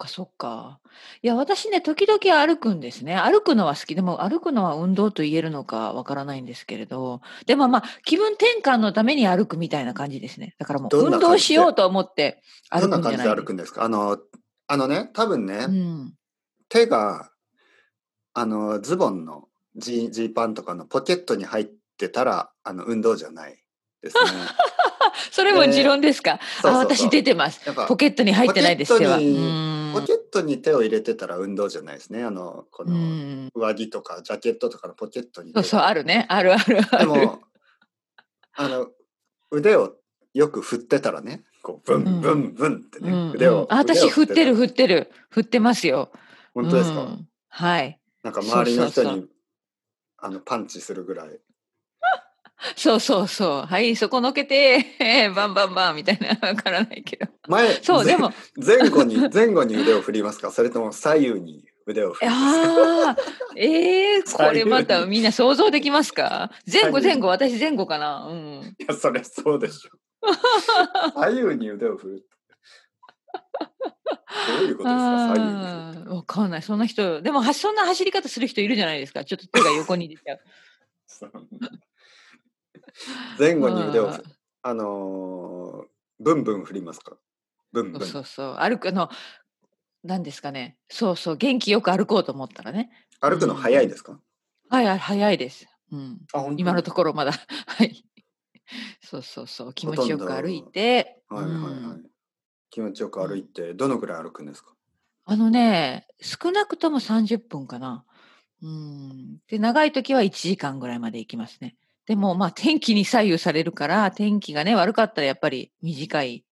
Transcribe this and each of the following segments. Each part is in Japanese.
かそっか。いや、私ね、時々歩くんですね。歩くのは好き。でも歩くのは運動と言えるのかわからないんですけれど、でもまあ、気分転換のために歩くみたいな感じですね。だからもう運動しようと思って歩くんじゃないどんな感じで歩くんですか？あの、あのね、多分ね、うん。手が、あの、ズボンのジーパンとかのポケットに入ってたら、あの、運動じゃないですね。それも持論ですか、あ、私出てます。ポケットに入ってないです、手は。うポケットに手を入れてたら運動じゃないですね。あの、こうのん。上着とかジャケットとかのポケットに。そうそう、あるね。あるあるある。でも、あの、腕をよく振ってたらね、こう、ブンブンブンってね、うん腕を。私振ってる振ってる振ってますよ。本当ですか、うんはい。なんか周りの人にあのパンチするぐらい。そうそうそう。はい、そこのけて、バンバンバンみたいな、わからないけど。前、そう、ぜでも、前後に、前後に腕を振りますか？それとも左右に腕を振りますか？ああ、ええー、これまたみんな想像できますか？前後前後、私前後かな？うん。いや、それそうでしょ。左右に腕を振る。どういうことですか？左右わかんない。そんな人、でも、はそんな走り方する人いるじゃないですか。ちょっと手が横に出ちゃう。前後に腕をあのー、ブンブン振りますか？ブンブン。そうそうそう。歩く、あの、何ですかね。そうそう。元気よく歩こうと思ったらね。歩くの早いですか、はい、はい早いです。うん。あ、今のところまだ。はい。そうそうそう。気持ちよく歩いて。はいはいはい。うん気持ちよく歩いて、どのぐらい歩くんですか？あのね、少なくとも30分かな。うん。で、長い時は1時間ぐらいまで行きますね。でも、まあ、天気に左右されるから、天気がね、悪かったらやっぱり短い、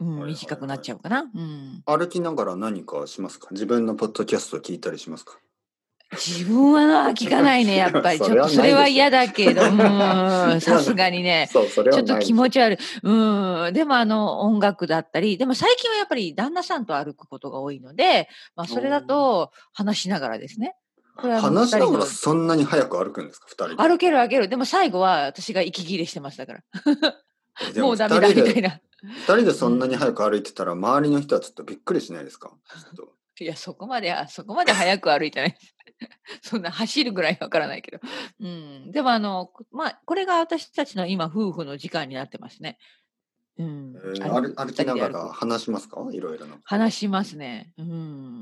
うん、短くなっちゃうかな？うん。歩きながら何かしますか？自分のポッドキャストを聞いたりしますか？自分は聞かないね、やっぱり。ちそれはょっとそれは嫌だけど、うん、さすがにね。ちょっと気持ち悪い。うん。でもあの音楽だったり、でも最近はやっぱり旦那さんと歩くことが多いので、まあそれだと話しながらですね。これはあの話しながらそんなに早く歩くんですか？二人で。歩ける歩ける。でも最後は私が息切れしてましたから。もうダメだみたい二な。人でそんなに早く歩いてたら、周りの人はちょっとびっくりしないですか？いや、そこまでは、そこまで早く歩いてない。そんな走るぐらいわからないけど。うん。でもあの、まあ、これが私たちの今、夫婦の時間になってますね。うん。えー歩きながら話しますか？いろいろな。話しますね。うん。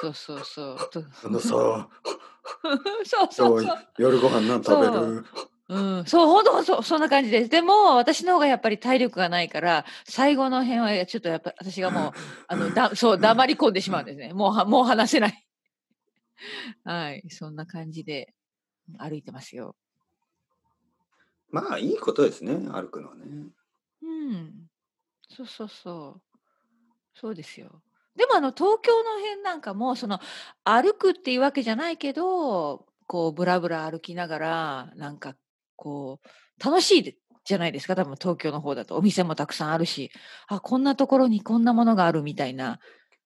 そうそうそう。と あのさ、そうそう今そう日。夜ご飯何食べそるうん、そう、本当そう、そんな感じです。でも、私の方がやっぱり体力がないから、最後の辺は、ちょっとやっぱ、私がもう、あの、だ、そう、黙り込んでしまうんですね。もうは、もう話せない。はい、そんな感じで歩いてますよ。まあいいことですね、歩くのはね。うん。そうそうそう。そうですよ。でも、あの、東京の辺なんかも、その、歩くっていうわけじゃないけど、こう、ぶらぶら歩きながら、なんか、こう、楽しいでじゃないですか、多分東京の方だと。お店もたくさんあるし、あ、こんなところにこんなものがあるみたいな。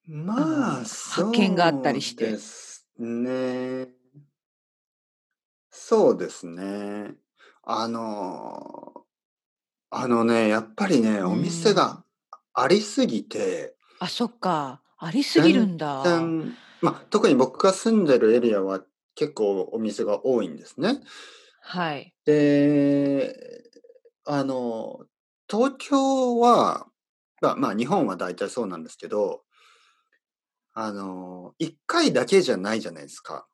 まのあ、発見があったりしてね。そうですね。あの、あのね、やっぱりね、お店がありすぎて、あ、そっか。ありすぎるんだ。全然まあ、特に僕が住んでるエリアは結構お店が多いんですね。はい。で、あの、東京は、まあ、まあ、日本は大体そうなんですけど、あの、一回だけじゃないじゃないですか。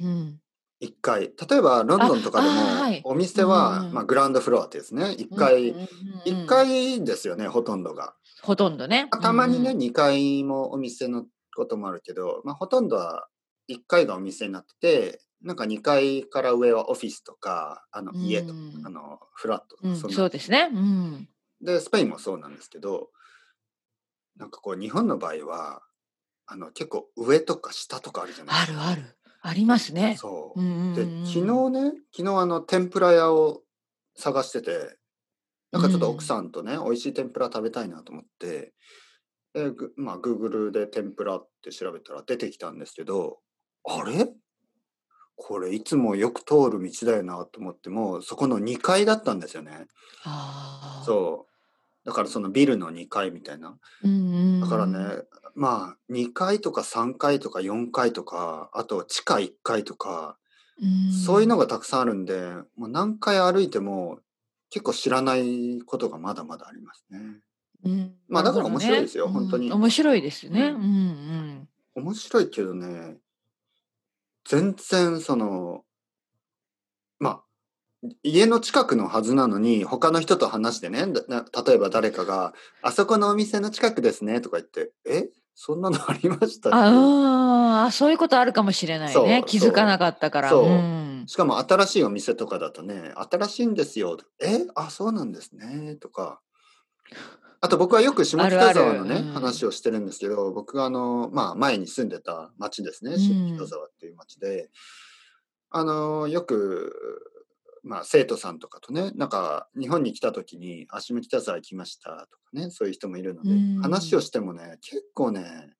うん。一回。例えば、ロンドンとかでも、お店は、うんまあ、グラウンドフロアってですね。一回、うんうんうんうん一回ですよね、ほとんどが。ほとんどね。たまにね、うんうん二階もお店のこともあるけど、まあ、ほとんどは1階がお店になってて、なんか2階から上はオフィスとか、あの家とか、うんあのフラットとか、うんそそうですね。うん。で、スペインもそうなんですけど、なんかこう、日本の場合は、あの結構上とか下とかあるじゃないですか。あるある。ありますね。そう。うんうんでうん、昨日ね、昨日あの天ぷら屋を探してて、なんかちょっと奥さんとね、美味しい天ぷら食べたいなと思って、でぐまあ、Google で天ぷらって調べたら出てきたんですけど、あれ？これいつもよく通る道だよなと思っても、そこの2階だったんですよね。ああ。そう。だからそのビルの2階みたいな。だからねうん、まあ2階とか3階とか4階とか、あと地下1階とか、そういうのがたくさんあるんで、もう何回歩いても結構知らないことがまだまだありますね。うん。まあだから面白いですよね本当に。うん面白いですね。ううんんうん。面白いけどね、全然その、まあ、家の近くのはずなのに、他の人と話してね、例えば誰かが、あそこのお店の近くですねとか言って、え？そんなのありましたああ、そういうことあるかもしれないね。気づかなかったから。そう。うんしかも新しいお店とかだとね、新しいんですよ。え？あ、そうなんですね。とか。あと僕はよく下北沢のね、話をしてるんですけど、僕があの、まあ前に住んでた町ですね、うん下北沢っていう町で、あの、よく、まあ生徒さんとかとね、なんか日本に来た時に、あ、下北沢行きましたとかね、そういう人もいるので、うん話をしてもね、結構ね、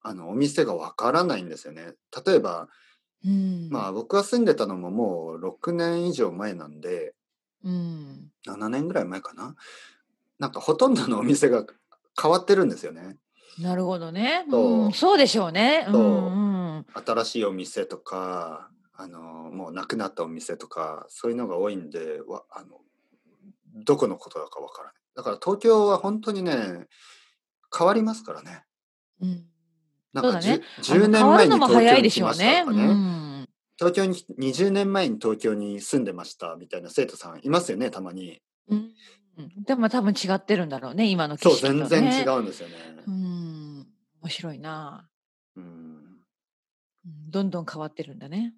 あの、お店がわからないんですよね。例えば、うんまあ僕が住んでたのももう6年以上前なんで、うん7年ぐらい前かな。なんかほとんどのお店が変わってるんですよね。なるほどね。そううんそうでしょうね。うんうん新しいお店とか、あの、もうなくなったお店とか、そういうのが多いんで、わあのどこのことだかわからない。だから東京は本当にね、変わりますからね。うんなんかそうだねじゅ10あの年前に東京に早いでし来ましたょうね。うとかね。ん東京に20年前に東京に住んでましたみたいな生徒さんいますよね、たまに。うんでも多分違ってるんだろうね、今のそう、景色と全ね。然違うんですよね。うん面白いな。うんうんどんどん変わってるんだね。